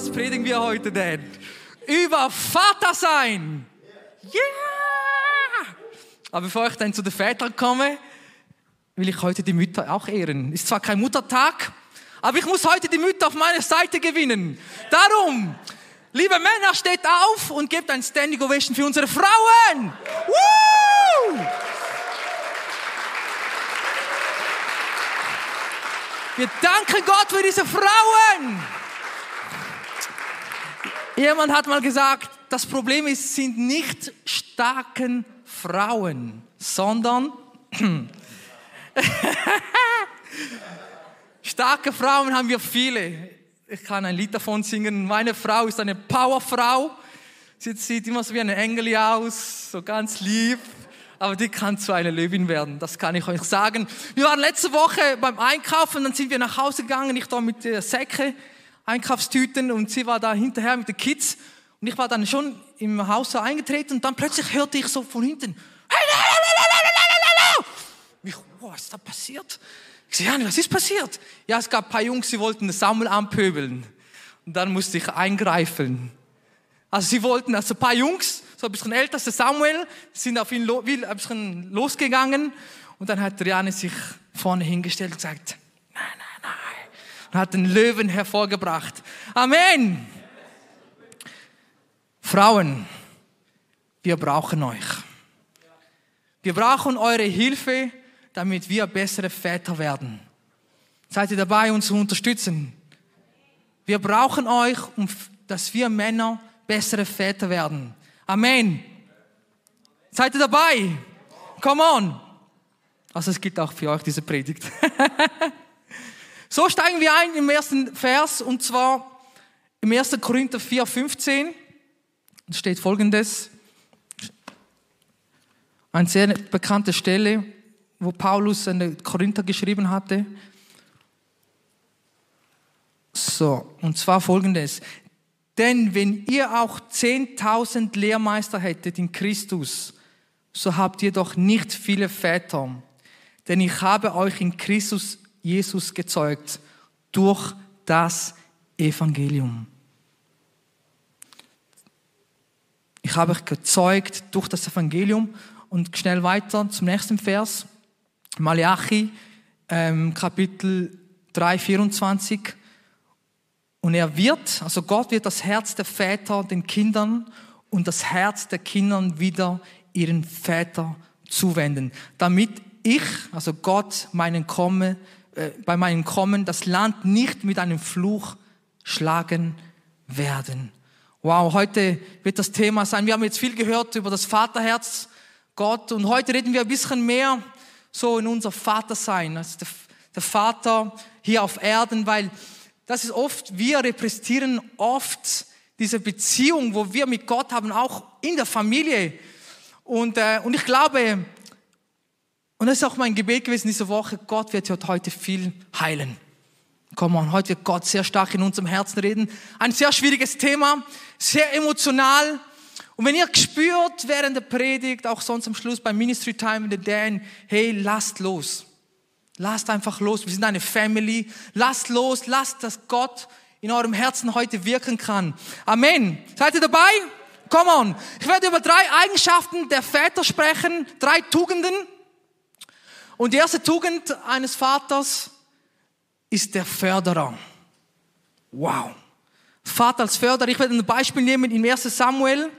was predigen wir heute denn? Über Vater sein. Yeah! Aber bevor ich dann zu den Vätern komme, will ich heute die Mütter auch ehren. Ist zwar kein Muttertag, aber ich muss heute die Mütter auf meine Seite gewinnen. Darum, liebe Männer, steht auf und gebt ein Standing Ovation für unsere Frauen. Woo! Wir danken Gott für diese Frauen. Jemand hat mal gesagt, das Problem ist, sind nicht starken Frauen, sondern starke Frauen haben wir viele. Ich kann ein Lied davon singen. Meine Frau ist eine Powerfrau. Sie sieht immer so wie eine Engel aus, so ganz lieb. Aber die kann zu einer Löwin werden, das kann ich euch sagen. Wir waren letzte Woche beim Einkaufen, dann sind wir nach Hause gegangen, ich da mit der Säcke, Einkaufstüten und sie war da hinterher mit den Kids. Und ich war dann schon im Haus so eingetreten und dann plötzlich hörte ich so von hinten, ich, was ist da passiert? Ich sage, Jani, was ist passiert? Ja, es gab ein paar Jungs, die wollten das Sammel anpöbeln. Und dann musste ich eingreifen. Also sie wollten, also ein paar Jungs, so ein bisschen älter, der Samuel, sind auf ihn lo, ein bisschen losgegangen. Und dann hat Riane sich vorne hingestellt und gesagt. Und hat den Löwen hervorgebracht. Amen. Frauen, wir brauchen euch. Wir brauchen eure Hilfe, damit wir bessere Väter werden. Seid ihr dabei, uns zu unterstützen? Wir brauchen euch, um, dass wir Männer bessere Väter werden. Amen. Seid ihr dabei? Come on. Also es gibt auch für euch diese Predigt. so steigen wir ein im ersten Vers und zwar im 1. Korinther 4, 15 steht folgendes. Eine sehr bekannte Stelle, wo Paulus an Korinther geschrieben hatte. So, und zwar folgendes. Denn wenn ihr auch 10.000 Lehrmeister hättet in Christus, so habt ihr doch nicht viele Väter. Denn ich habe euch in Christus Jesus gezeugt durch das Evangelium. Ich habe euch gezeugt durch das Evangelium und schnell weiter zum nächsten Vers. Malachi, ähm, Kapitel 3, 24. Und er wird, also Gott wird das Herz der Väter den Kindern und das Herz der Kindern wieder ihren Väter zuwenden, damit ich, also Gott, meinen komme, äh, bei meinem Kommen das Land nicht mit einem Fluch schlagen werden. Wow, heute wird das Thema sein. Wir haben jetzt viel gehört über das Vaterherz Gott und heute reden wir ein bisschen mehr so in unser Vatersein, also der, der Vater hier auf Erden, weil das ist oft, wir repräsentieren oft diese Beziehung, wo wir mit Gott haben, auch in der Familie. Und, äh, und ich glaube, und das ist auch mein Gebet gewesen diese Woche, Gott wird heute viel heilen. Komm on, heute wird Gott sehr stark in unserem Herzen reden. Ein sehr schwieriges Thema, sehr emotional. Und wenn ihr gespürt während der Predigt, auch sonst am Schluss beim Ministry Time in the Dan, hey, lasst los. Lasst einfach los. Wir sind eine Family. Lasst los. Lasst, dass Gott in eurem Herzen heute wirken kann. Amen. Seid ihr dabei? Come on. Ich werde über drei Eigenschaften der Väter sprechen. Drei Tugenden. Und die erste Tugend eines Vaters ist der Förderer. Wow. Vater als Förderer. Ich werde ein Beispiel nehmen in 1 Samuel,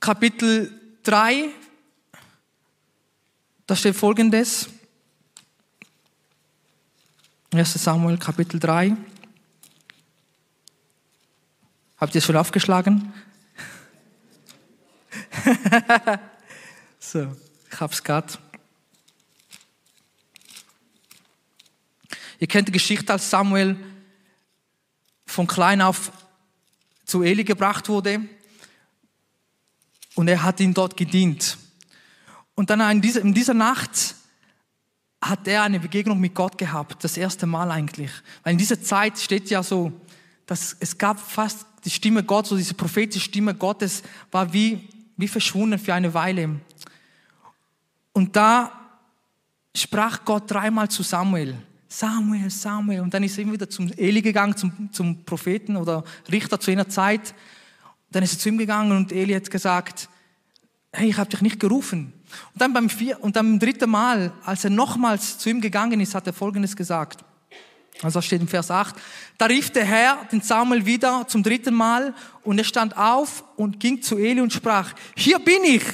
Kapitel 3. Da steht folgendes. 1 Samuel, Kapitel 3. Habt ihr es schon aufgeschlagen? so, ich hab's gerade. Ihr kennt die Geschichte, als Samuel von klein auf zu Eli gebracht wurde und er hat ihm dort gedient. Und dann in dieser, in dieser Nacht hat er eine Begegnung mit Gott gehabt, das erste Mal eigentlich. Weil in dieser Zeit steht ja so, dass es gab fast die Stimme Gottes, so diese prophetische Stimme Gottes war wie, wie verschwunden für eine Weile. Und da sprach Gott dreimal zu Samuel. Samuel, Samuel. Und dann ist er immer wieder zum Eli gegangen, zum, zum Propheten oder Richter zu jener Zeit. Dann ist er zu ihm gegangen und Eli hat gesagt, hey, ich habe dich nicht gerufen. Und dann beim, vier, und dann beim dritten Mal, als er nochmals zu ihm gegangen ist, hat er Folgendes gesagt. Also steht im Vers 8. Da rief der Herr den Samuel wieder zum dritten Mal und er stand auf und ging zu Eli und sprach, hier bin ich,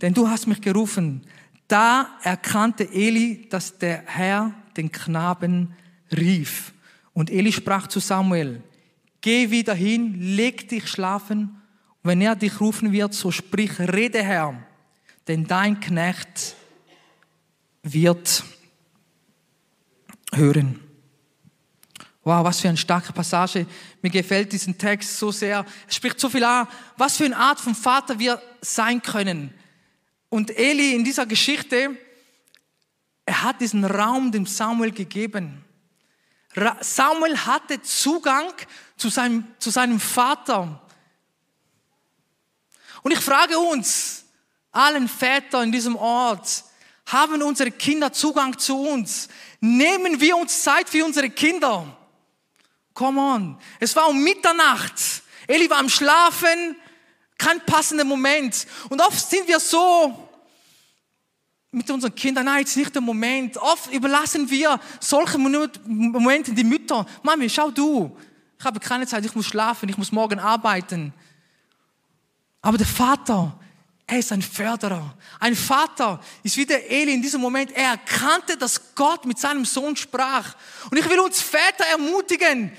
denn du hast mich gerufen. Da erkannte Eli, dass der Herr den Knaben rief. Und Eli sprach zu Samuel, geh wieder hin, leg dich schlafen. Wenn er dich rufen wird, so sprich, rede Herr, denn dein Knecht wird hören. Wow, was für eine starke Passage. Mir gefällt diesen Text so sehr. Es spricht so viel an, was für eine Art von Vater wir sein können. Und Eli in dieser Geschichte, er hat diesen Raum dem Samuel gegeben. Samuel hatte Zugang zu seinem, zu seinem Vater. Und ich frage uns, allen Väter in diesem Ort, haben unsere Kinder Zugang zu uns? Nehmen wir uns Zeit für unsere Kinder? Come on. Es war um Mitternacht. Eli war am Schlafen. Kein passender Moment. Und oft sind wir so mit unseren Kindern, nein, jetzt nicht der Moment. Oft überlassen wir solche Momente die Mütter. Mami, schau du. Ich habe keine Zeit, ich muss schlafen, ich muss morgen arbeiten. Aber der Vater, er ist ein Förderer. Ein Vater ist wie der Eli in diesem Moment. Er erkannte, dass Gott mit seinem Sohn sprach. Und ich will uns Väter ermutigen,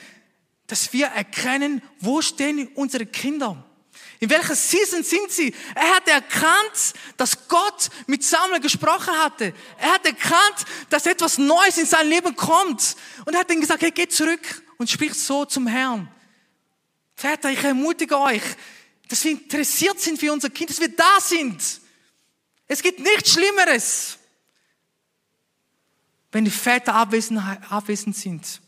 dass wir erkennen, wo stehen unsere Kinder. In welcher Season sind sie? Er hat erkannt, dass Gott mit Samuel gesprochen hatte. Er hat erkannt, dass etwas Neues in sein Leben kommt. Und er hat ihm gesagt, hey, geh zurück und sprich so zum Herrn. Väter, ich ermutige euch, dass wir interessiert sind für unser Kind, dass wir da sind. Es gibt nichts Schlimmeres, wenn die Väter abwesend, abwesend sind.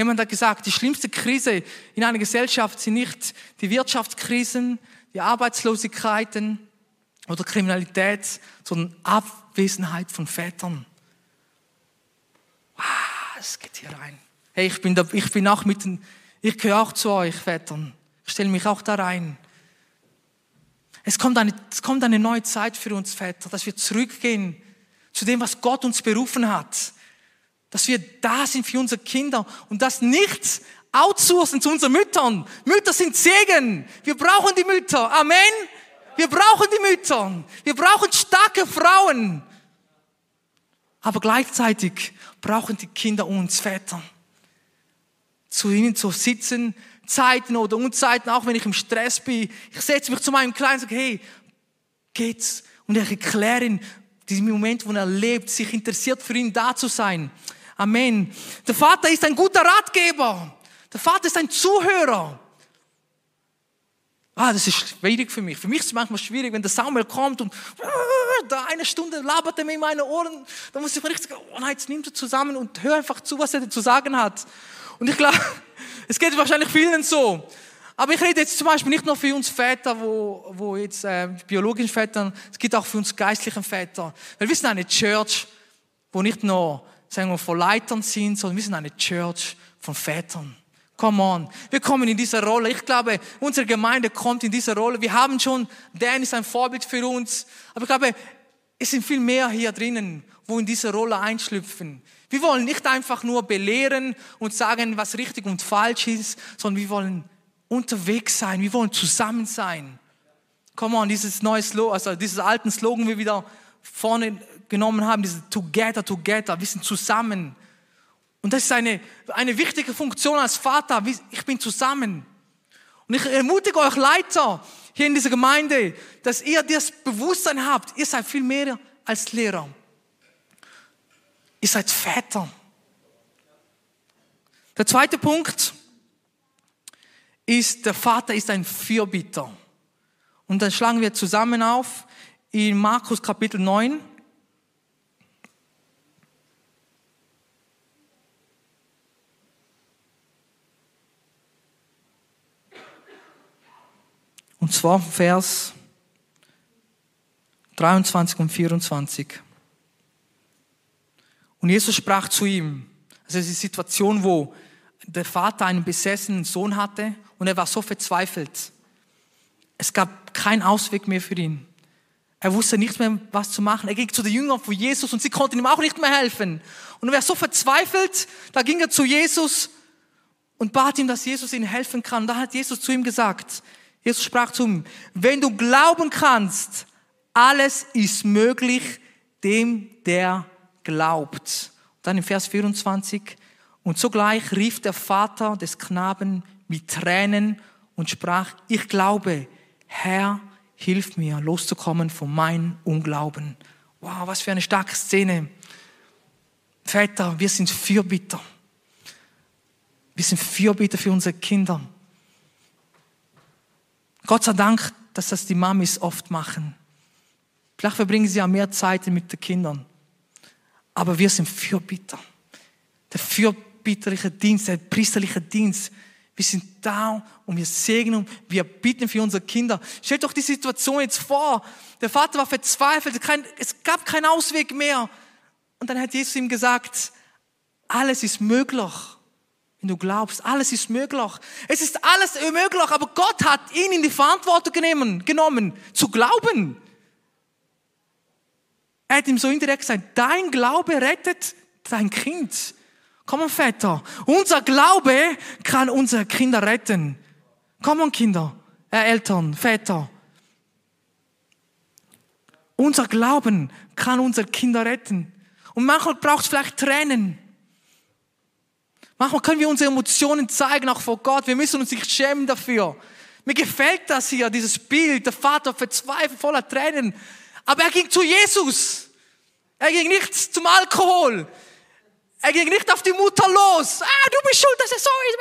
Jemand hat gesagt, die schlimmste Krise in einer Gesellschaft sind nicht die Wirtschaftskrisen, die Arbeitslosigkeiten oder Kriminalität, sondern Abwesenheit von Vätern. Ah, es geht hier rein. Hey, ich bin, da, ich bin auch mitten, ich gehöre auch zu euch, Vätern. Ich stelle mich auch da rein. Es kommt, eine, es kommt eine neue Zeit für uns Väter, dass wir zurückgehen zu dem, was Gott uns berufen hat. Dass wir da sind für unsere Kinder und das nicht outsourcen zu unseren Müttern. Mütter sind Segen. Wir brauchen die Mütter. Amen. Wir brauchen die Mütter. Wir brauchen starke Frauen. Aber gleichzeitig brauchen die Kinder uns Väter. Zu ihnen zu sitzen, Zeiten oder Unzeiten, auch wenn ich im Stress bin. Ich setze mich zu meinem Kleinen und sage, hey, geht's? Und ich erkläre ihm diesen Moment, wo er lebt, sich interessiert für ihn da zu sein. Amen. Der Vater ist ein guter Ratgeber. Der Vater ist ein Zuhörer. Ah, das ist schwierig für mich. Für mich ist es manchmal schwierig, wenn der Samuel kommt und da eine Stunde labert er mir in meine Ohren. Da muss ich richtig sagen, oh nein, jetzt nimm du zusammen und hör einfach zu, was er zu sagen hat. Und ich glaube, es geht wahrscheinlich vielen so. Aber ich rede jetzt zum Beispiel nicht nur für uns Väter, wo, wo jetzt äh, biologischen Väter, es geht auch für uns geistlichen Väter. Weil wir sind eine Church, wo nicht nur, sagen wir, von Leitern sind, sondern wir sind eine Church von Vätern. Come on. Wir kommen in diese Rolle. Ich glaube, unsere Gemeinde kommt in diese Rolle. Wir haben schon, Dan ist ein Vorbild für uns. Aber ich glaube, es sind viel mehr hier drinnen, wo in diese Rolle einschlüpfen. Wir wollen nicht einfach nur belehren und sagen, was richtig und falsch ist, sondern wir wollen unterwegs sein. Wir wollen zusammen sein. Come on, dieses neue Slogan, also dieses alten Slogan, wir wieder vorne genommen haben, dieses Together, Together. Wir sind zusammen. Und das ist eine, eine wichtige Funktion als Vater. Ich bin zusammen. Und ich ermutige euch Leiter hier in dieser Gemeinde, dass ihr das Bewusstsein habt, ihr seid viel mehr als Lehrer. Ihr seid Väter. Der zweite Punkt ist, der Vater ist ein Fürbitter. Und dann schlagen wir zusammen auf in Markus Kapitel 9. Und zwar Vers 23 und 24. Und Jesus sprach zu ihm, Also es ist eine Situation, wo der Vater einen besessenen Sohn hatte und er war so verzweifelt. Es gab keinen Ausweg mehr für ihn. Er wusste nicht mehr, was zu machen. Er ging zu den Jüngern von Jesus und sie konnten ihm auch nicht mehr helfen. Und er war so verzweifelt, da ging er zu Jesus und bat ihm, dass Jesus ihm helfen kann. Und da hat Jesus zu ihm gesagt, Jesus sprach zu ihm, wenn du glauben kannst, alles ist möglich dem, der glaubt. Und dann im Vers 24, und sogleich rief der Vater des Knaben mit Tränen und sprach, ich glaube, Herr, hilf mir loszukommen von meinem Unglauben. Wow, was für eine starke Szene. Väter, wir sind Fürbitter. Wir sind Fürbitter für unsere Kinder. Gott sei Dank, dass das die Mamis oft machen. Vielleicht verbringen sie ja mehr Zeit mit den Kindern. Aber wir sind Fürbitter. Der fürbitterliche Dienst, der priesterliche Dienst. Wir sind da und wir segnen, wir bitten für unsere Kinder. Stellt doch die Situation jetzt vor. Der Vater war verzweifelt, es gab keinen Ausweg mehr. Und dann hat Jesus ihm gesagt, alles ist möglich. Wenn du glaubst, alles ist möglich. Es ist alles möglich, aber Gott hat ihn in die Verantwortung genommen, genommen zu glauben. Er hat ihm so indirekt gesagt, dein Glaube rettet dein Kind. Komm Väter. Unser Glaube kann unsere Kinder retten. Komm Kinder, äh, Eltern, Väter. Unser Glauben kann unsere Kinder retten. Und manchmal braucht es vielleicht Tränen. Manchmal können wir unsere Emotionen zeigen, auch vor Gott. Wir müssen uns nicht schämen dafür. Mir gefällt das hier, dieses Bild. Der Vater verzweifelt voller Tränen. Aber er ging zu Jesus. Er ging nicht zum Alkohol. Er ging nicht auf die Mutter los. Ah, du bist schuld, dass es so ist.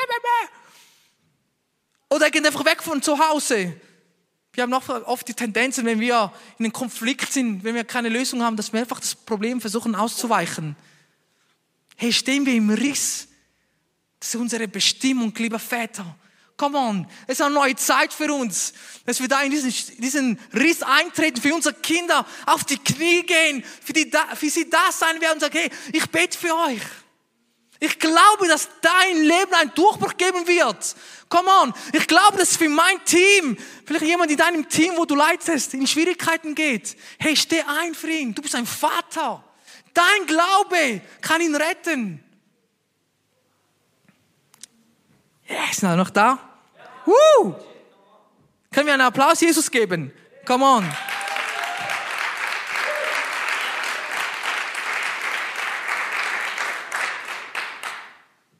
Oder er ging einfach weg von zu Hause. Wir haben auch oft die Tendenzen, wenn wir in einem Konflikt sind, wenn wir keine Lösung haben, dass wir einfach das Problem versuchen auszuweichen. Hey, stehen wir im Riss das ist unsere Bestimmung, lieber Väter. Come on, es ist eine neue Zeit für uns, dass wir da in diesen, diesen Riss eintreten, für unsere Kinder auf die Knie gehen, für, die, für sie da sein werden und sagen, hey, ich bete für euch. Ich glaube, dass dein Leben einen Durchbruch geben wird. Come on. Ich glaube, dass für mein Team, vielleicht jemand in deinem Team, wo du leitest, in Schwierigkeiten geht. Hey, steh ein für ihn. Du bist ein Vater. Dein Glaube kann ihn retten. Ja, ist er noch da? Woo! Können wir einen Applaus Jesus geben? Come on.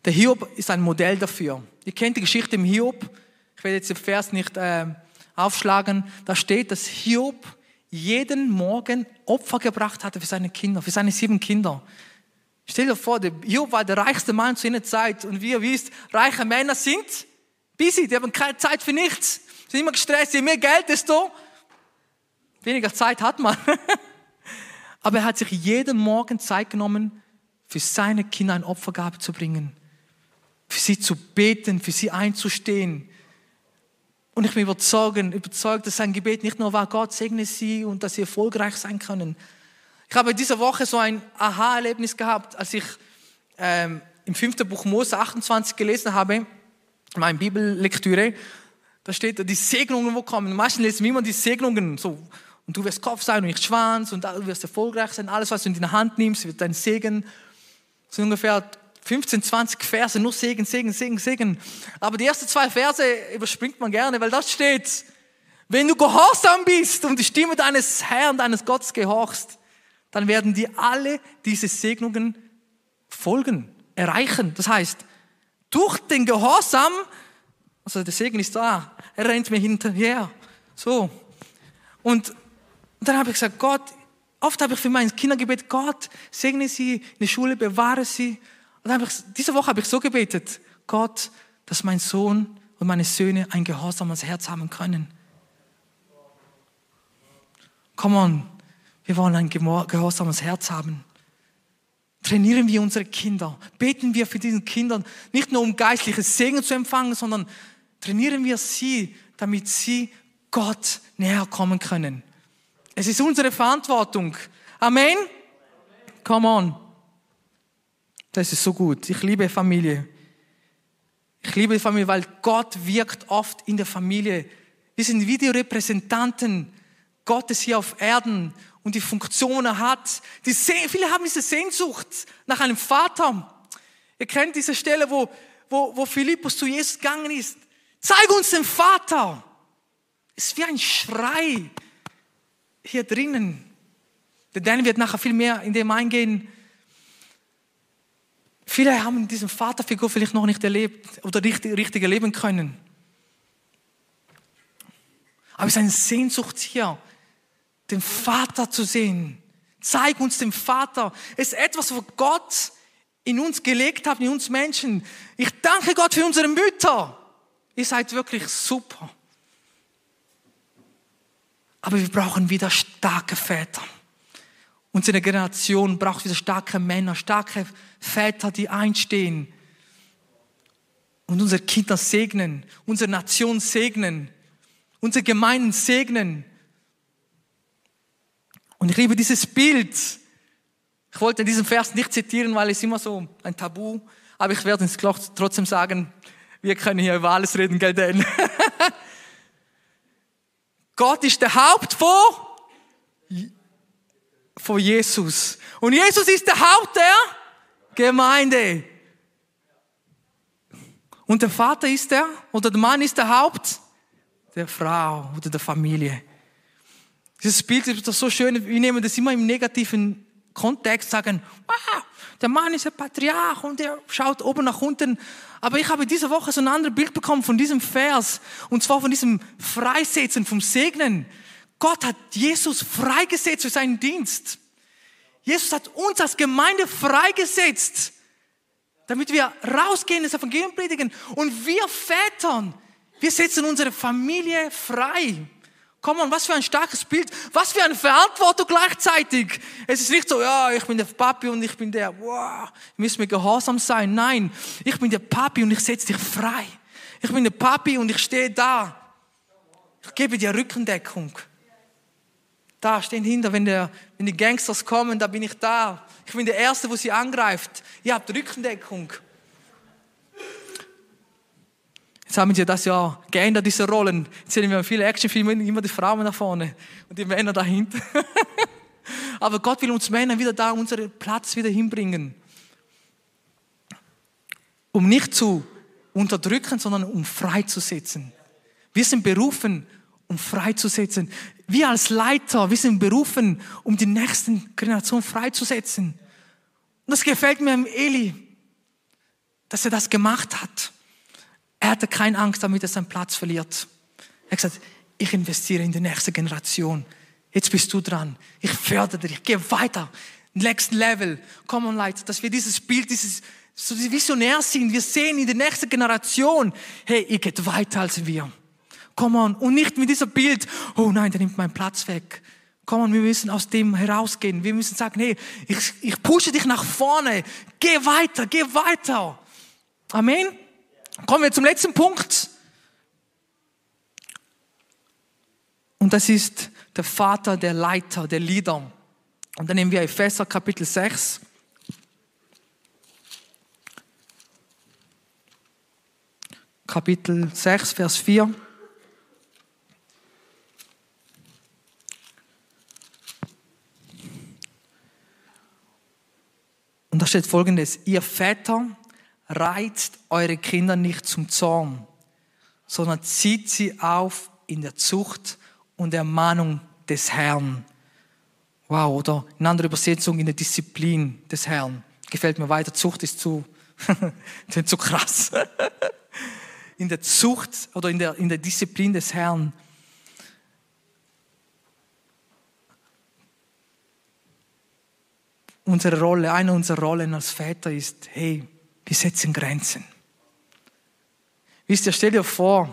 Der Hiob ist ein Modell dafür. Ihr kennt die Geschichte im Hiob. Ich werde jetzt den Vers nicht äh, aufschlagen. Da steht, dass Hiob jeden Morgen Opfer gebracht hatte für seine Kinder, für seine sieben Kinder. Stell dir vor, der Job war der reichste Mann zu jener Zeit und wie ihr wisst, reiche Männer sind busy, die haben keine Zeit für nichts, sind immer gestresst, je mehr Geld, desto weniger Zeit hat man. Aber er hat sich jeden Morgen Zeit genommen, für seine Kinder ein Opfergabe zu bringen, für sie zu beten, für sie einzustehen. Und ich bin überzeugt, überzeugt, dass sein Gebet nicht nur war, Gott segne sie und dass sie erfolgreich sein können, ich habe diese Woche so ein Aha-Erlebnis gehabt, als ich ähm, im fünften Buch Mose 28 gelesen habe, in meiner Bibellektüre. Da steht, die Segnungen, wo kommen. Meistens lesen wir immer die Segnungen, so, und du wirst Kopf sein und nicht Schwanz und du wirst erfolgreich sein. Alles, was du in die Hand nimmst, wird dein Segen. Das sind ungefähr 15, 20 Verse, nur Segen, Segen, Segen, Segen. Aber die ersten zwei Verse überspringt man gerne, weil das steht, wenn du gehorsam bist und die Stimme deines Herrn, deines Gottes gehorchst, dann werden dir alle diese Segnungen folgen, erreichen. Das heißt, durch den Gehorsam, also der Segen ist da, er rennt mir hinterher. So. Und dann habe ich gesagt, Gott, oft habe ich für meine Kinder gebetet, Gott, segne sie in der Schule, bewahre sie. Und dann habe ich, diese Woche habe ich so gebetet, Gott, dass mein Sohn und meine Söhne ein gehorsames Herz haben können. Come on, wir wollen ein gehorsames Herz haben. Trainieren wir unsere Kinder. Beten wir für diese Kinder nicht nur um geistliches Segen zu empfangen, sondern trainieren wir sie, damit sie Gott näher kommen können. Es ist unsere Verantwortung. Amen. Come on. Das ist so gut. Ich liebe Familie. Ich liebe die Familie, weil Gott wirkt oft in der Familie. Wir sind Videorepräsentanten Gottes hier auf Erden und die Funktionen hat. Die viele haben diese Sehnsucht nach einem Vater. Ihr kennt diese Stelle, wo, wo, wo Philippus zu Jesus gegangen ist. Zeig uns den Vater. Es ist wie ein Schrei hier drinnen. Der Dan wird nachher viel mehr in dem eingehen. Viele haben diesen Vaterfigur vielleicht noch nicht erlebt oder richtig, richtig erleben können. Aber es ist eine Sehnsucht hier, den Vater zu sehen. Zeig uns den Vater. Es ist etwas, was Gott in uns gelegt hat, in uns Menschen. Ich danke Gott für unsere Mütter. Ihr seid wirklich super. Aber wir brauchen wieder starke Väter. Unsere Generation braucht wieder starke Männer, starke Väter, die einstehen und unsere Kinder segnen, unsere Nation segnen, unsere Gemeinden segnen. Und ich liebe dieses Bild. Ich wollte diesen Vers nicht zitieren, weil es immer so ein Tabu, aber ich werde es trotzdem sagen, wir können hier über alles reden, gell, denn? Gott ist der Haupt von, von Jesus. Und Jesus ist der Haupt der Gemeinde. Und der Vater ist der, oder der Mann ist der Haupt der Frau oder der Familie. Dieses Bild ist doch so schön, wir nehmen das immer im negativen Kontext, sagen, wow, der Mann ist ein Patriarch und der schaut oben nach unten. Aber ich habe diese Woche so ein anderes Bild bekommen von diesem Vers, und zwar von diesem Freisetzen, vom Segnen. Gott hat Jesus freigesetzt für seinen Dienst. Jesus hat uns als Gemeinde freigesetzt, damit wir rausgehen, das Evangelium predigen. Und wir Vätern, wir setzen unsere Familie frei. Komm on, was für ein starkes Bild, was für eine Verantwortung gleichzeitig. Es ist nicht so, ja, ich bin der Papi und ich bin der, wow, müssen wir gehorsam sein. Nein, ich bin der Papi und ich setze dich frei. Ich bin der Papi und ich stehe da. Ich gebe dir Rückendeckung. Da stehen hinter, wenn, der, wenn die Gangsters kommen, da bin ich da. Ich bin der Erste, wo sie angreift. Ihr habt Rückendeckung. Jetzt haben sie das ja geändert, diese Rollen. Jetzt sehen wir viele Actionfilme, immer die Frauen da vorne und die Männer dahinter. Aber Gott will uns Männer wieder da unseren Platz wieder hinbringen. Um nicht zu unterdrücken, sondern um freizusetzen. Wir sind berufen, um freizusetzen. Wir als Leiter, wir sind berufen, um die nächsten Generationen freizusetzen. Und das gefällt mir am Eli, dass er das gemacht hat. Er hatte keine Angst, damit er seinen Platz verliert. Er hat gesagt, ich investiere in die nächste Generation. Jetzt bist du dran. Ich fördere dich. Ich gehe weiter. Next Level. Come on, Leute, dass wir dieses Bild, dieses, so visionär sind. Wir sehen in der nächsten Generation, hey, ihr geht weiter als wir. Come on. Und nicht mit diesem Bild, oh nein, der nimmt meinen Platz weg. Come on, wir müssen aus dem herausgehen. Wir müssen sagen, hey, ich, ich pushe dich nach vorne. Geh weiter, geh weiter. Amen. Kommen wir zum letzten Punkt. Und das ist der Vater, der Leiter, der Leader. Und dann nehmen wir Epheser Kapitel 6. Kapitel 6, Vers 4. Und da steht folgendes, ihr Väter, reizt eure Kinder nicht zum Zorn, sondern zieht sie auf in der Zucht und Ermahnung des Herrn. Wow, oder in anderer Übersetzung in der Disziplin des Herrn. Gefällt mir weiter, Zucht ist zu, zu krass. in der Zucht oder in der, in der Disziplin des Herrn. Unsere Rolle, eine unserer Rollen als Väter ist, hey, wir setzen Grenzen. Wisst ihr, stell dir vor,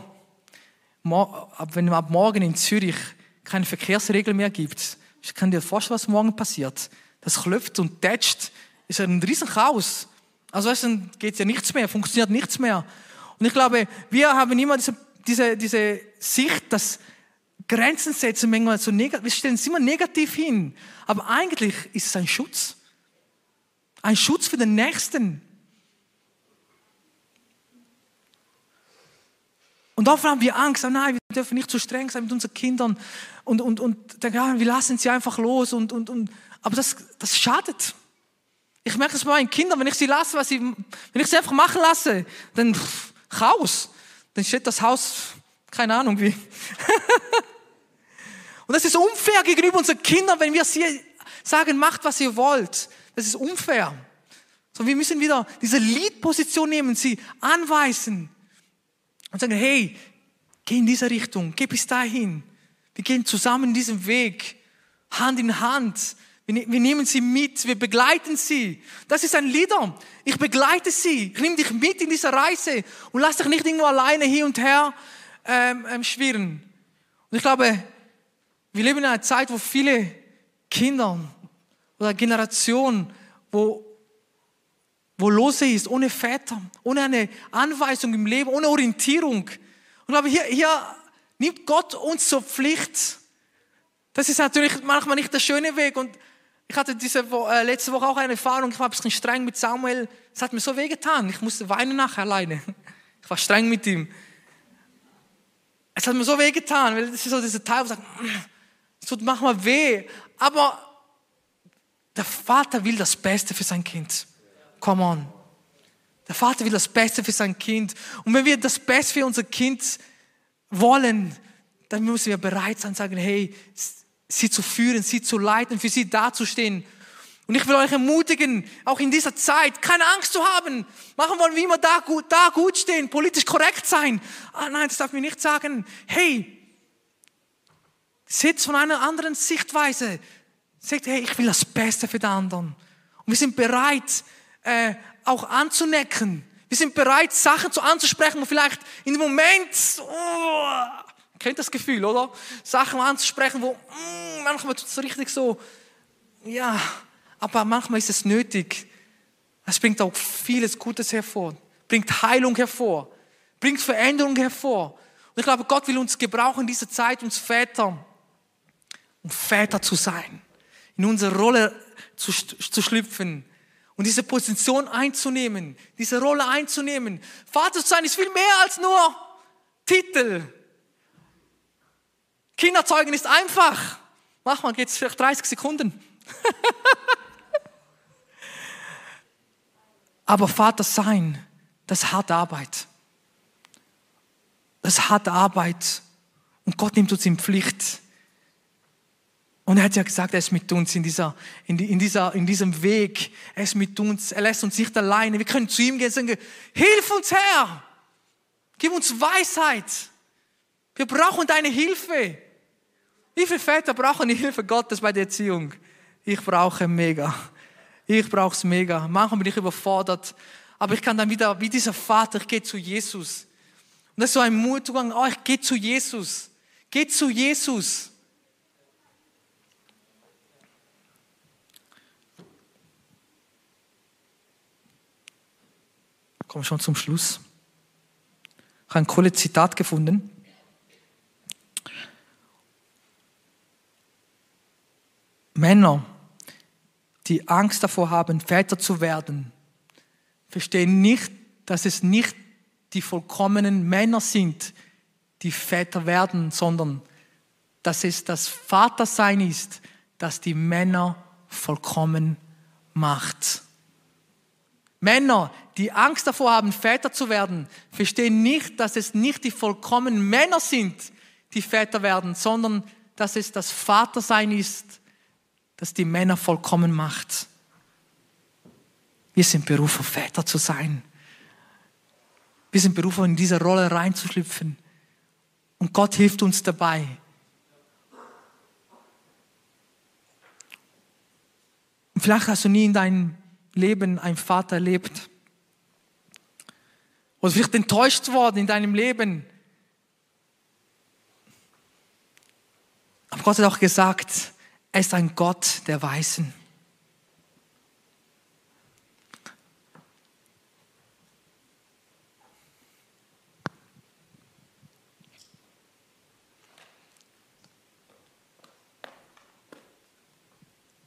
wenn ab morgen in Zürich keine Verkehrsregel mehr gibt, ich kann dir vorstellen, was morgen passiert. Das klopft und tätscht, ist ein riesen Chaos. Also es geht ja nichts mehr, funktioniert nichts mehr. Und ich glaube, wir haben immer diese, diese, diese Sicht, dass Grenzen setzen manchmal so negativ, wir stellen es immer negativ hin. Aber eigentlich ist es ein Schutz. Ein Schutz für den Nächsten. Und oft haben wir Angst, oh nein, wir dürfen nicht zu streng sein mit unseren Kindern und, und, und dann, ja, wir lassen sie einfach los. Und, und, und, aber das, das schadet. Ich merke das bei meinen Kindern, wenn ich sie lasse, was sie, wenn ich sie einfach machen lasse, dann pff, Chaos. Dann steht das Haus, keine Ahnung wie. und das ist unfair gegenüber unseren Kindern, wenn wir sie sagen, macht, was ihr wollt. Das ist unfair. So, wir müssen wieder diese Lead-Position nehmen, sie anweisen und sagen, hey, geh in diese Richtung, geh bis dahin. Wir gehen zusammen diesen Weg, Hand in Hand. Wir, wir nehmen sie mit, wir begleiten sie. Das ist ein Lieder. Ich begleite sie, ich nehme dich mit in dieser Reise und lass dich nicht irgendwo alleine hier und her ähm, ähm, schwirren. Und ich glaube, wir leben in einer Zeit, wo viele Kinder oder Generationen, wo wo los ist, ohne Väter, ohne eine Anweisung im Leben, ohne Orientierung. Und glaube, hier, hier nimmt Gott uns zur Pflicht. Das ist natürlich manchmal nicht der schöne Weg. Und ich hatte diese äh, letzte Woche auch eine Erfahrung, ich war ein bisschen streng mit Samuel. Es hat mir so wehgetan. Ich musste weinen nachher alleine. Ich war streng mit ihm. Es hat mir so wehgetan, weil das ist so dieser Teil, wo sagt, es tut manchmal weh. Aber der Vater will das Beste für sein Kind. Come on. Der Vater will das Beste für sein Kind. Und wenn wir das Beste für unser Kind wollen, dann müssen wir bereit sein, sagen, hey, sie zu führen, sie zu leiten, für sie dazustehen. Und ich will euch ermutigen, auch in dieser Zeit, keine Angst zu haben. Machen wollen wir immer da gut, da gut stehen, politisch korrekt sein. Ah nein, das darf mir nicht sagen. Hey, seht von einer anderen Sichtweise. Sagt, hey, ich will das Beste für den anderen. Und wir sind bereit, äh, auch anzunecken. Wir sind bereit, Sachen zu anzusprechen, wo vielleicht in dem Moment, oh, kennt das Gefühl, oder? Sachen anzusprechen, wo mm, manchmal tut es richtig so, ja, aber manchmal ist es nötig. Es bringt auch vieles Gutes hervor, bringt Heilung hervor, bringt Veränderung hervor. Und ich glaube, Gott will uns gebrauchen in dieser Zeit, uns Väter, um Väter zu sein, in unsere Rolle zu, zu schlüpfen, und diese Position einzunehmen, diese Rolle einzunehmen. Vater zu sein ist viel mehr als nur Titel. Kinderzeugen ist einfach. Mach mal, geht's vielleicht 30 Sekunden. Aber Vater sein, das ist harte Arbeit. Das ist harte Arbeit. Und Gott nimmt uns in Pflicht. Und er hat ja gesagt, er ist mit uns in, dieser, in, in, dieser, in diesem Weg. Er ist mit uns. Er lässt uns nicht alleine. Wir können zu ihm gehen und sagen, hilf uns Herr. Gib uns Weisheit. Wir brauchen deine Hilfe. Wie viele Väter brauchen die Hilfe Gottes bei der Erziehung? Ich brauche mega. Ich brauche es mega. Manchmal bin ich überfordert. Aber ich kann dann wieder, wie dieser Vater, ich gehe zu Jesus. Und das ist so ein Mut, oh, ich gehe zu Jesus. Geh zu Jesus. Komme schon zum Schluss. Ich habe ein cooles Zitat gefunden. Männer, die Angst davor haben, Väter zu werden, verstehen nicht, dass es nicht die vollkommenen Männer sind, die Väter werden, sondern dass es das Vatersein ist, das die Männer vollkommen macht. Männer, die Angst davor haben, Väter zu werden, verstehen nicht, dass es nicht die vollkommenen Männer sind, die Väter werden, sondern dass es das Vatersein ist, das die Männer vollkommen macht. Wir sind berufen, Väter zu sein. Wir sind berufen, in diese Rolle reinzuschlüpfen. Und Gott hilft uns dabei. Vielleicht hast du nie in deinem Leben einen Vater erlebt. Oder vielleicht enttäuscht worden in deinem Leben. Aber Gott hat auch gesagt, er ist ein Gott der Weisen.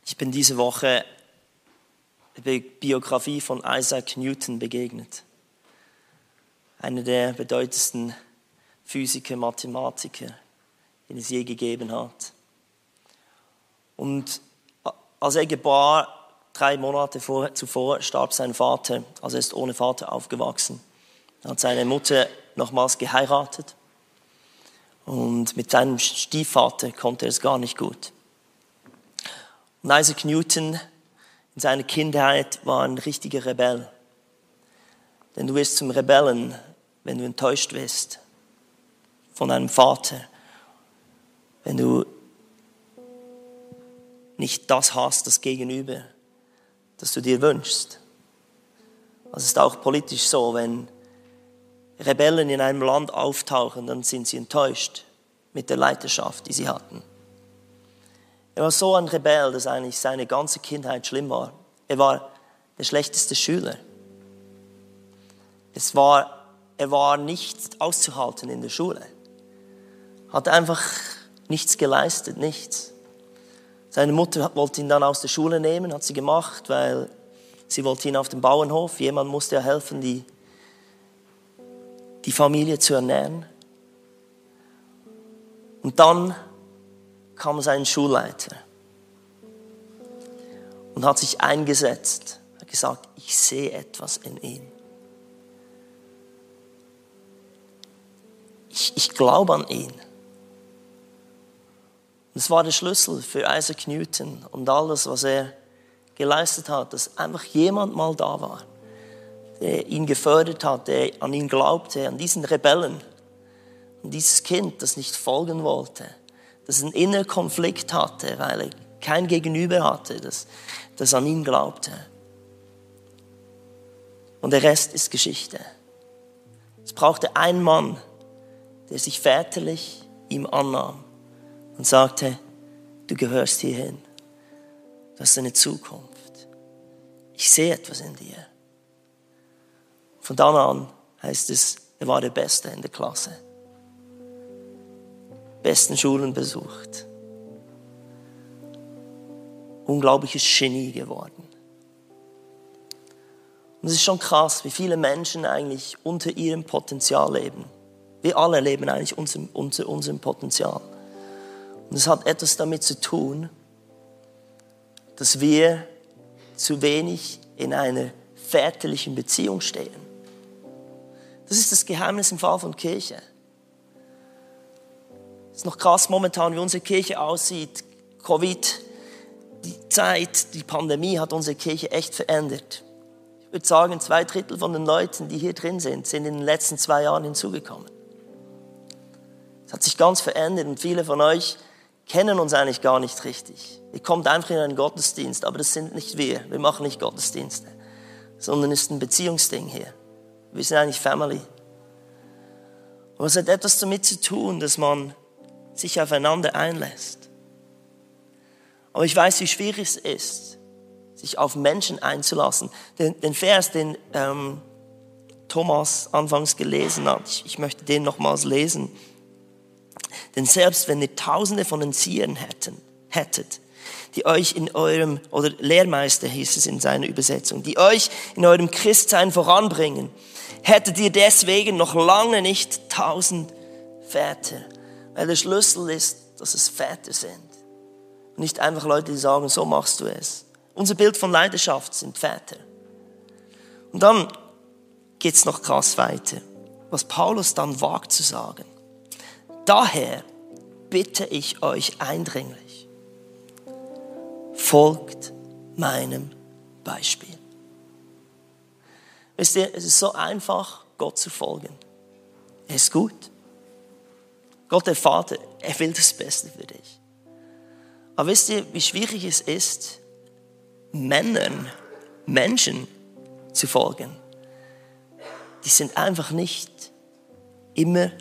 Ich bin diese Woche Biografie von Isaac Newton begegnet. Einer der bedeutendsten Physiker, Mathematiker, den es je gegeben hat. Und als er gebar, drei Monate vor, zuvor, starb sein Vater. Also er ist ohne Vater aufgewachsen. Er hat seine Mutter nochmals geheiratet. Und mit seinem Stiefvater konnte er es gar nicht gut. Und Isaac Newton in seiner Kindheit war ein richtiger Rebell. Denn du wirst zum Rebellen, wenn du enttäuscht wirst von deinem Vater, wenn du nicht das hast, das Gegenüber, das du dir wünschst. Es ist auch politisch so, wenn Rebellen in einem Land auftauchen, dann sind sie enttäuscht mit der Leiterschaft, die sie hatten. Er war so ein Rebell, dass eigentlich seine ganze Kindheit schlimm war. Er war der schlechteste Schüler. Es war, er war nicht auszuhalten in der Schule. Hat einfach nichts geleistet, nichts. Seine Mutter wollte ihn dann aus der Schule nehmen, hat sie gemacht, weil sie wollte ihn auf dem Bauernhof. Jemand musste ja helfen, die, die Familie zu ernähren. Und dann kam sein Schulleiter und hat sich eingesetzt, hat gesagt, ich sehe etwas in ihm. Ich, ich glaube an ihn. Das war der Schlüssel für Isaac Newton und alles, was er geleistet hat, dass einfach jemand mal da war, der ihn gefördert hat, der an ihn glaubte, an diesen Rebellen, an dieses Kind, das nicht folgen wollte, das einen inneren Konflikt hatte, weil er kein Gegenüber hatte, das, das an ihn glaubte. Und der Rest ist Geschichte. Es brauchte einen Mann, der sich väterlich ihm annahm und sagte, du gehörst hierhin. Du hast eine Zukunft. Ich sehe etwas in dir. Von dann an heißt es, er war der Beste in der Klasse. Besten Schulen besucht. Unglaubliches Genie geworden. Und es ist schon krass, wie viele Menschen eigentlich unter ihrem Potenzial leben. Wir alle leben eigentlich unter, unter unserem Potenzial. Und es hat etwas damit zu tun, dass wir zu wenig in einer väterlichen Beziehung stehen. Das ist das Geheimnis im Fall von Kirche. Es ist noch krass momentan, wie unsere Kirche aussieht. Covid, die Zeit, die Pandemie hat unsere Kirche echt verändert. Ich würde sagen, zwei Drittel von den Leuten, die hier drin sind, sind in den letzten zwei Jahren hinzugekommen. Es hat sich ganz verändert und viele von euch kennen uns eigentlich gar nicht richtig. Ihr kommt einfach in einen Gottesdienst, aber das sind nicht wir. Wir machen nicht Gottesdienste, sondern es ist ein Beziehungsding hier. Wir sind eigentlich Family. Aber es hat etwas damit zu tun, dass man sich aufeinander einlässt. Aber ich weiß, wie schwierig es ist, sich auf Menschen einzulassen. Den, den Vers, den ähm, Thomas anfangs gelesen hat, ich, ich möchte den nochmals lesen. Denn selbst wenn ihr Tausende von Enziehern hätten, hättet, die euch in eurem, oder Lehrmeister hieß es in seiner Übersetzung, die euch in eurem Christsein voranbringen, hättet ihr deswegen noch lange nicht tausend Väter. Weil der Schlüssel ist, dass es Väter sind. nicht einfach Leute, die sagen, so machst du es. Unser Bild von Leidenschaft sind Väter. Und dann geht's noch krass weiter. Was Paulus dann wagt zu sagen. Daher bitte ich euch eindringlich, folgt meinem Beispiel. Wisst ihr, es ist so einfach, Gott zu folgen. Er ist gut. Gott der Vater, er will das Beste für dich. Aber wisst ihr, wie schwierig es ist, Männern, Menschen zu folgen? Die sind einfach nicht immer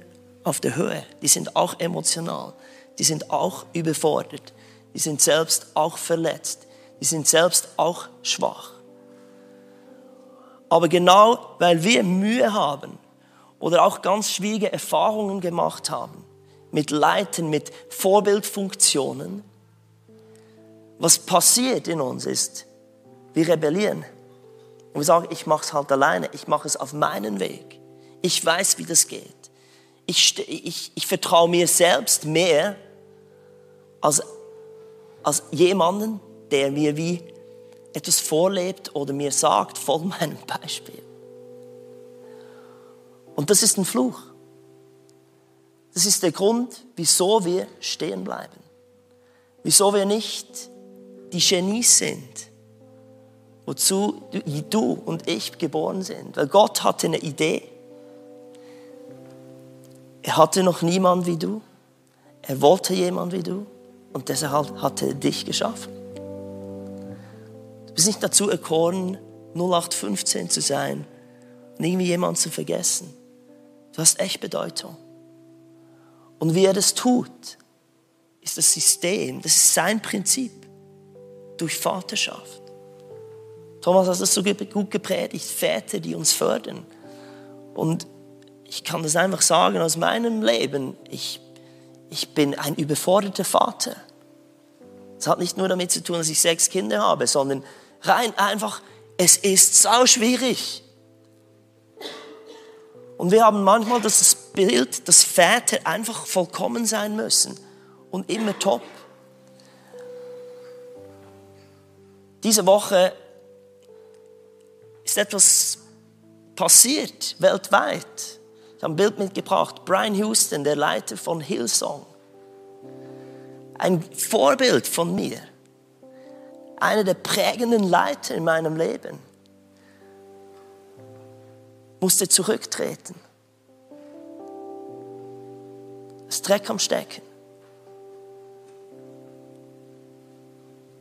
auf der Höhe. Die sind auch emotional. Die sind auch überfordert. Die sind selbst auch verletzt. Die sind selbst auch schwach. Aber genau weil wir Mühe haben oder auch ganz schwierige Erfahrungen gemacht haben mit Leiten, mit Vorbildfunktionen, was passiert in uns ist, Wir rebellieren. Und wir sagen, ich mache es halt alleine, ich mache es auf meinen Weg. Ich weiß, wie das geht. Ich, ich, ich vertraue mir selbst mehr als, als jemanden, der mir wie etwas vorlebt oder mir sagt, folge meinem Beispiel. Und das ist ein Fluch. Das ist der Grund, wieso wir stehen bleiben. Wieso wir nicht die Genies sind, wozu du und ich geboren sind. Weil Gott hatte eine Idee. Er hatte noch niemand wie du. Er wollte jemand wie du. Und deshalb hat er dich geschaffen. Du bist nicht dazu erkoren, 0815 zu sein und irgendwie jemanden zu vergessen. Du hast echt Bedeutung. Und wie er das tut, ist das System, das ist sein Prinzip durch Vaterschaft. Thomas hat das so gut gepredigt, Väter, die uns fördern. Und ich kann das einfach sagen aus meinem Leben, ich, ich bin ein überforderter Vater. Es hat nicht nur damit zu tun, dass ich sechs Kinder habe, sondern rein einfach, es ist sau schwierig. Und wir haben manchmal das Bild, dass Väter einfach vollkommen sein müssen und immer top. Diese Woche ist etwas passiert weltweit. Ich habe ein Bild mitgebracht. Brian Houston, der Leiter von Hillsong. Ein Vorbild von mir. Einer der prägenden Leiter in meinem Leben. Musste zurücktreten. Das Dreck am Stecken.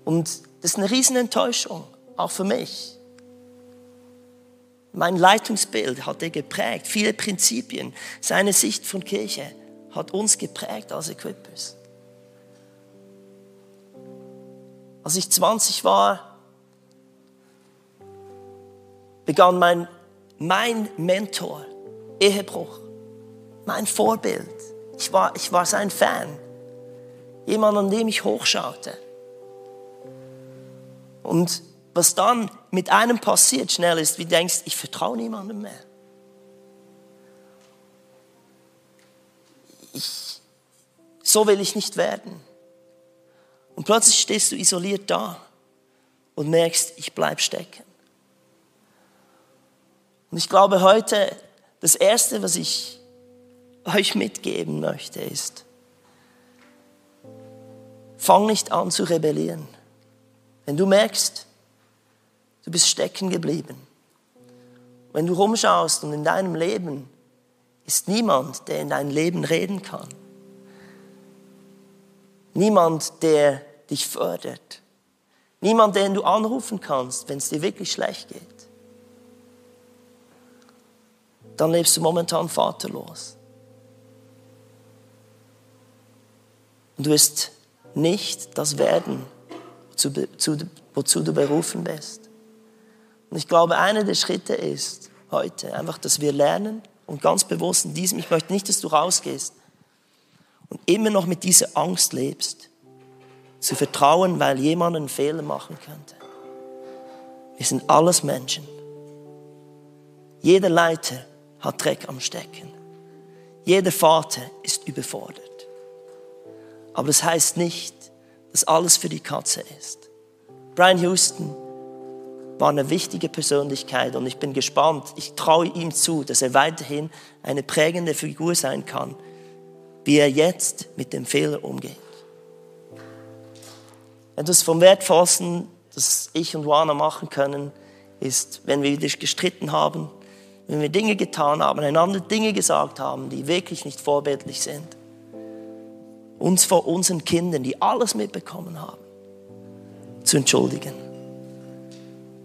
Und das ist eine riesen Enttäuschung, auch für mich. Mein Leitungsbild hat er geprägt, viele Prinzipien, seine Sicht von Kirche hat uns geprägt als Equippers. Als ich 20 war, begann mein, mein Mentor, Ehebruch, mein Vorbild. Ich war, ich war sein Fan, jemand, an dem ich hochschaute. Und was dann mit einem passiert schnell ist, wie du denkst, ich vertraue niemandem mehr. Ich, so will ich nicht werden. Und plötzlich stehst du isoliert da und merkst, ich bleibe stecken. Und ich glaube heute, das Erste, was ich euch mitgeben möchte, ist, fang nicht an zu rebellieren. Wenn du merkst, du bist stecken geblieben, wenn du rumschaust und in deinem Leben ist niemand, der in dein Leben reden kann, niemand, der dich fördert, niemand, den du anrufen kannst, wenn es dir wirklich schlecht geht, dann lebst du momentan vaterlos. Und du wirst nicht das werden, zu, zu, wozu du berufen bist. Und ich glaube, einer der Schritte ist heute einfach, dass wir lernen und ganz bewusst in diesem, ich möchte nicht, dass du rausgehst und immer noch mit dieser Angst lebst, zu vertrauen, weil jemand einen Fehler machen könnte. Wir sind alles Menschen. Jeder Leiter hat Dreck am Stecken. Jeder Vater ist überfordert. Aber das heißt nicht, dass alles für die Katze ist. Brian Houston war eine wichtige Persönlichkeit und ich bin gespannt. Ich traue ihm zu, dass er weiterhin eine prägende Figur sein kann, wie er jetzt mit dem Fehler umgeht. Etwas vom Wertvollsten, das ich und Juana machen können, ist, wenn wir wieder gestritten haben, wenn wir Dinge getan haben, einander Dinge gesagt haben, die wirklich nicht vorbildlich sind uns vor unseren Kindern, die alles mitbekommen haben, zu entschuldigen.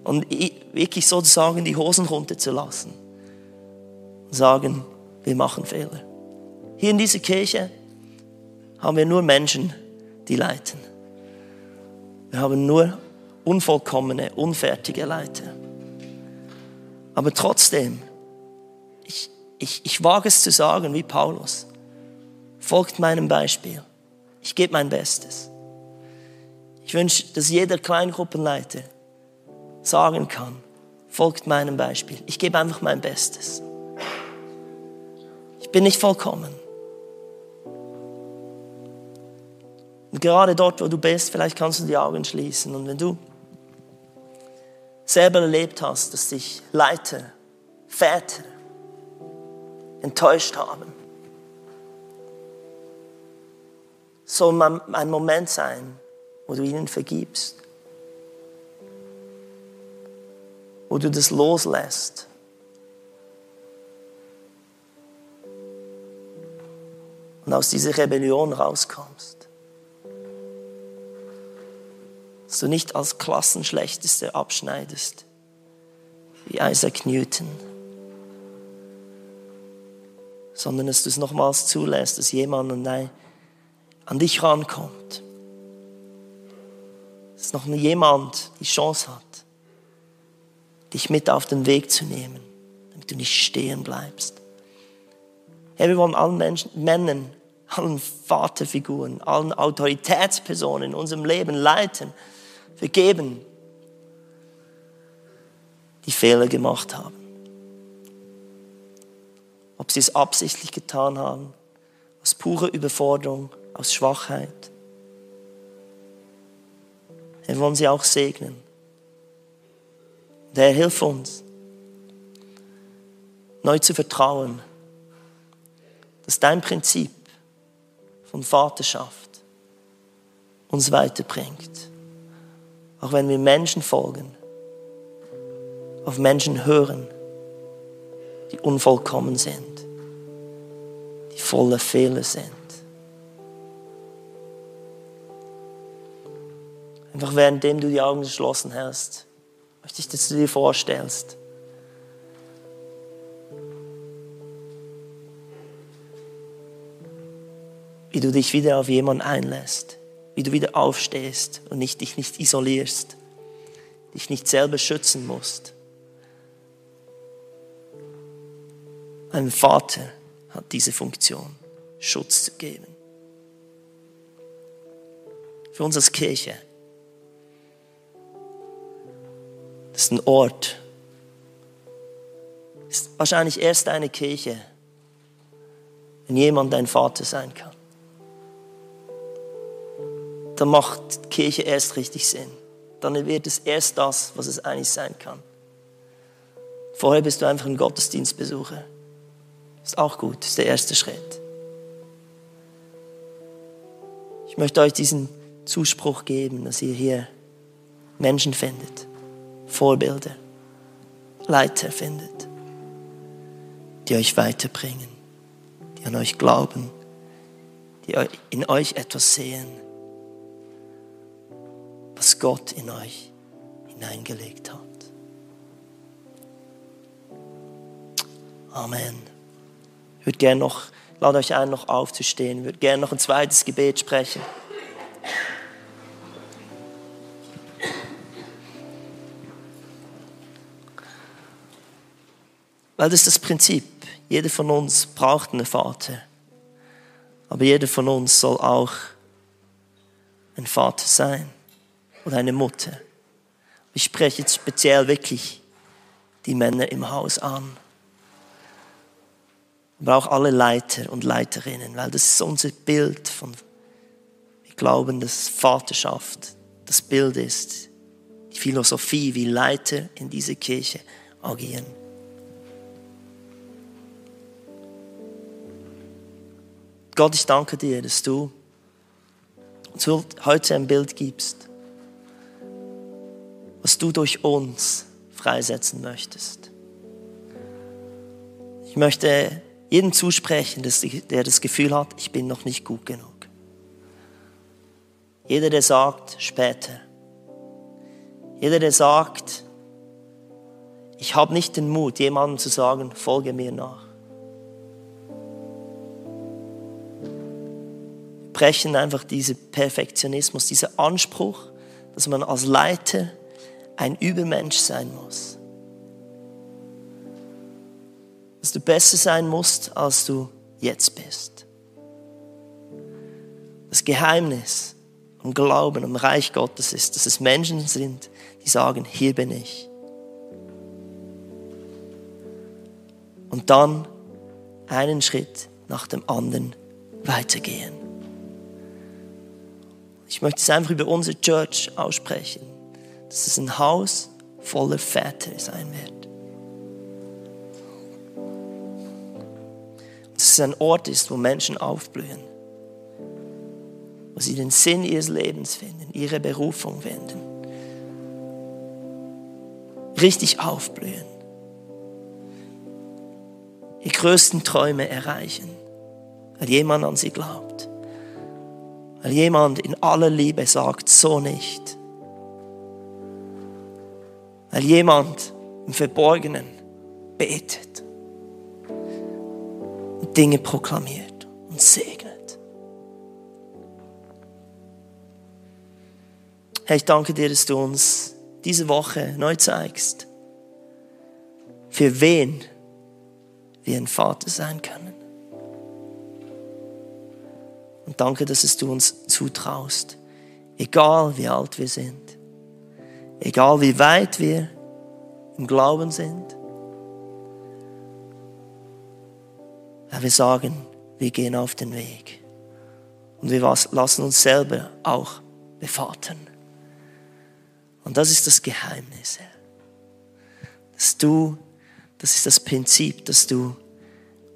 Und wirklich sozusagen die Hosen runterzulassen. Und sagen, wir machen Fehler. Hier in dieser Kirche haben wir nur Menschen, die leiten. Wir haben nur unvollkommene, unfertige Leiter. Aber trotzdem, ich, ich, wage es zu sagen, wie Paulus, Folgt meinem Beispiel. Ich gebe mein Bestes. Ich wünsche, dass jeder Kleingruppenleiter sagen kann, folgt meinem Beispiel. Ich gebe einfach mein Bestes. Ich bin nicht vollkommen. Und gerade dort, wo du bist, vielleicht kannst du die Augen schließen. Und wenn du selber erlebt hast, dass dich Leiter, Väter enttäuscht haben, soll ein Moment sein, wo du ihnen vergibst, wo du das loslässt. Und aus dieser Rebellion rauskommst. Dass du nicht als Klassenschlechteste abschneidest, wie Isaac Newton, sondern dass du es nochmals zulässt, dass jemand an dich rankommt. Dass noch jemand die Chance hat, dich mit auf den Weg zu nehmen, damit du nicht stehen bleibst. Herr, wir wollen allen Menschen, Männern, allen Vaterfiguren, allen Autoritätspersonen in unserem Leben leiten, vergeben, die Fehler gemacht haben. Ob sie es absichtlich getan haben, aus purer Überforderung, aus Schwachheit. Wir wollen sie auch segnen. Der hilft uns, neu zu vertrauen, dass dein Prinzip von Vaterschaft uns weiterbringt. Auch wenn wir Menschen folgen, auf Menschen hören, die unvollkommen sind, die voller Fehler sind. Einfach währenddem du die Augen geschlossen hast möchte ich, dass du dir vorstellst. Wie du dich wieder auf jemanden einlässt, wie du wieder aufstehst und nicht, dich nicht isolierst, dich nicht selber schützen musst. Ein Vater hat diese Funktion, Schutz zu geben. Für uns als Kirche Das ist ein Ort. Das ist wahrscheinlich erst eine Kirche, wenn jemand dein Vater sein kann. Dann macht Kirche erst richtig Sinn. Dann wird es erst das, was es eigentlich sein kann. Vorher bist du einfach ein Gottesdienstbesucher. Ist auch gut, ist der erste Schritt. Ich möchte euch diesen Zuspruch geben, dass ihr hier Menschen findet Vorbilder, Leiter findet, die euch weiterbringen, die an euch glauben, die in euch etwas sehen, was Gott in euch hineingelegt hat. Amen. Ich würde gerne noch, lade euch ein, noch aufzustehen. Ich würde gerne noch ein zweites Gebet sprechen. Weil das ist das Prinzip. Jeder von uns braucht einen Vater. Aber jeder von uns soll auch ein Vater sein oder eine Mutter. Ich spreche jetzt speziell wirklich die Männer im Haus an. Aber auch alle Leiter und Leiterinnen, weil das ist unser Bild von, wir glauben, dass Vaterschaft das Bild ist, die Philosophie, wie Leiter in dieser Kirche agieren. Gott, ich danke dir, dass du uns heute ein Bild gibst, was du durch uns freisetzen möchtest. Ich möchte jedem zusprechen, der das Gefühl hat, ich bin noch nicht gut genug. Jeder, der sagt, später. Jeder, der sagt, ich habe nicht den Mut, jemandem zu sagen, folge mir nach. brechen einfach diesen Perfektionismus, diesen Anspruch, dass man als Leiter ein Übermensch sein muss. Dass du besser sein musst, als du jetzt bist. Das Geheimnis, am Glauben, am Reich Gottes ist, dass es Menschen sind, die sagen, hier bin ich. Und dann einen Schritt nach dem anderen weitergehen. Ich möchte es einfach über unsere Church aussprechen, dass es ein Haus voller Väter sein wird. Dass es ein Ort ist, wo Menschen aufblühen, wo sie den Sinn ihres Lebens finden, ihre Berufung finden, richtig aufblühen, ihre größten Träume erreichen, weil jemand an sie glaubt. Weil jemand in aller Liebe sagt, so nicht. Weil jemand im Verborgenen betet Dinge proklamiert und segnet. Herr, ich danke dir, dass du uns diese Woche neu zeigst, für wen wir ein Vater sein können. Und danke, dass es du uns zutraust. Egal wie alt wir sind. Egal wie weit wir im Glauben sind. Wir sagen, wir gehen auf den Weg. Und wir lassen uns selber auch bevaten. Und das ist das Geheimnis, Herr. Dass du, das ist das Prinzip, das du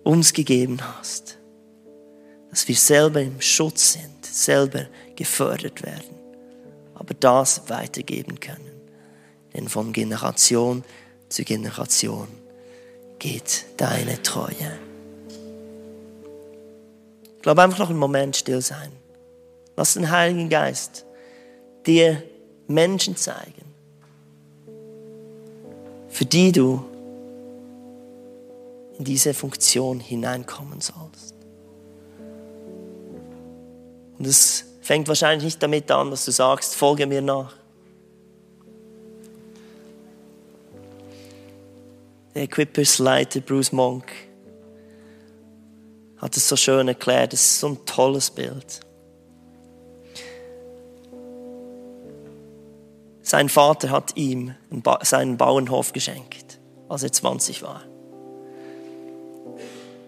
uns gegeben hast dass wir selber im Schutz sind, selber gefördert werden, aber das weitergeben können. Denn von Generation zu Generation geht deine Treue. Glaube einfach noch einen Moment still sein. Lass den Heiligen Geist dir Menschen zeigen, für die du in diese Funktion hineinkommen sollst. Und es fängt wahrscheinlich nicht damit an, dass du sagst, folge mir nach. Der Equippers-Leiter Bruce Monk hat es so schön erklärt. Es ist so ein tolles Bild. Sein Vater hat ihm seinen Bauernhof geschenkt, als er 20 war.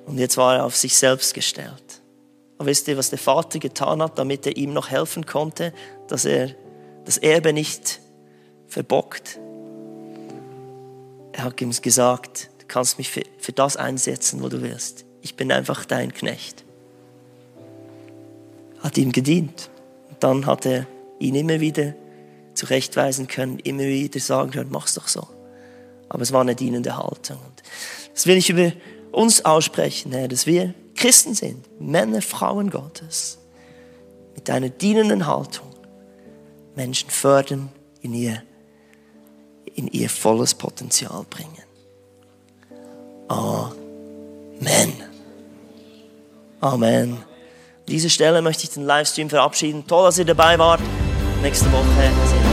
Und jetzt war er auf sich selbst gestellt. Und wisst ihr, was der Vater getan hat, damit er ihm noch helfen konnte, dass er das Erbe nicht verbockt? Er hat ihm gesagt, du kannst mich für, für das einsetzen, wo du willst. Ich bin einfach dein Knecht. Hat ihm gedient. Und dann hat er ihn immer wieder zurechtweisen können, immer wieder sagen können, mach's doch so. Aber es war eine dienende Haltung. Und das will ich über uns aussprechen, Herr, dass wir Christen sind, Männer, Frauen Gottes, mit einer dienenden Haltung Menschen fördern, in ihr, in ihr volles Potenzial bringen. Amen. Amen. An dieser Stelle möchte ich den Livestream verabschieden. Toll, dass ihr dabei wart. Nächste Woche sehen wir